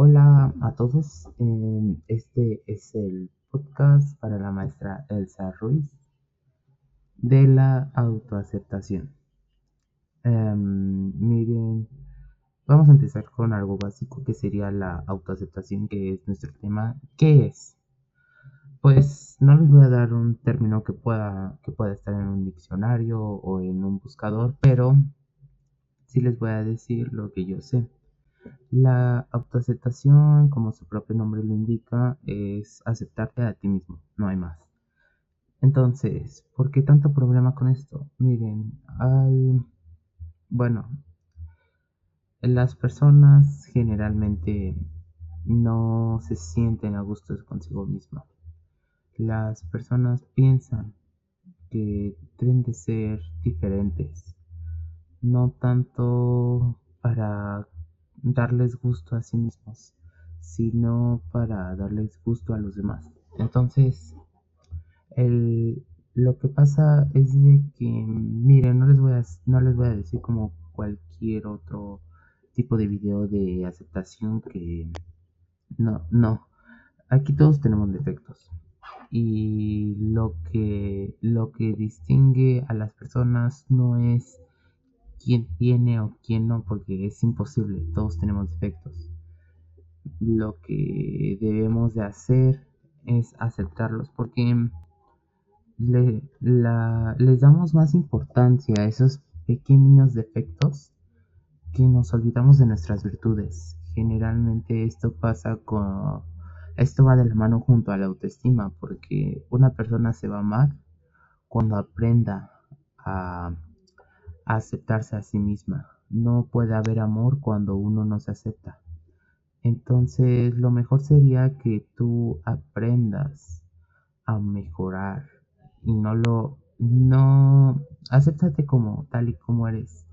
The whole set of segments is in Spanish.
Hola a todos, em, este es el podcast para la maestra Elsa Ruiz de la autoaceptación. Em, miren, vamos a empezar con algo básico que sería la autoaceptación, que es nuestro tema. ¿Qué es? Pues no les voy a dar un término que pueda, que pueda estar en un diccionario o en un buscador, pero sí les voy a decir lo que yo sé. La autoaceptación, como su propio nombre lo indica, es aceptarte a ti mismo, no hay más. Entonces, ¿por qué tanto problema con esto? Miren, hay, bueno, las personas generalmente no se sienten a gusto consigo mismas. Las personas piensan que deben de ser diferentes, no tanto para darles gusto a sí mismos, sino para darles gusto a los demás. Entonces, el, lo que pasa es de que, miren, no les voy a, no les voy a decir como cualquier otro tipo de video de aceptación que no, no. Aquí todos tenemos defectos. Y lo que lo que distingue a las personas no es quién tiene o quién no, porque es imposible, todos tenemos defectos. Lo que debemos de hacer es aceptarlos porque les damos más importancia a esos pequeños defectos que nos olvidamos de nuestras virtudes. Generalmente esto pasa con... Esto va de la mano junto a la autoestima, porque una persona se va amar cuando aprenda a aceptarse a sí misma. No puede haber amor cuando uno no se acepta. Entonces lo mejor sería que tú aprendas a mejorar y no lo no acéptate como tal y como eres.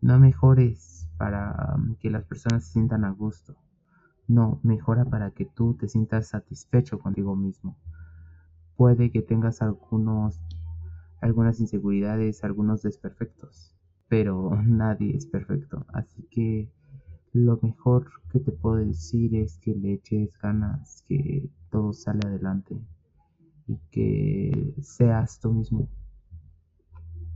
No mejores para um, que las personas se sientan a gusto. No, mejora para que tú te sientas satisfecho contigo mismo. Puede que tengas algunos algunas inseguridades, algunos desperfectos, pero nadie es perfecto. Así que lo mejor que te puedo decir es que le eches ganas, que todo sale adelante y que seas tú mismo.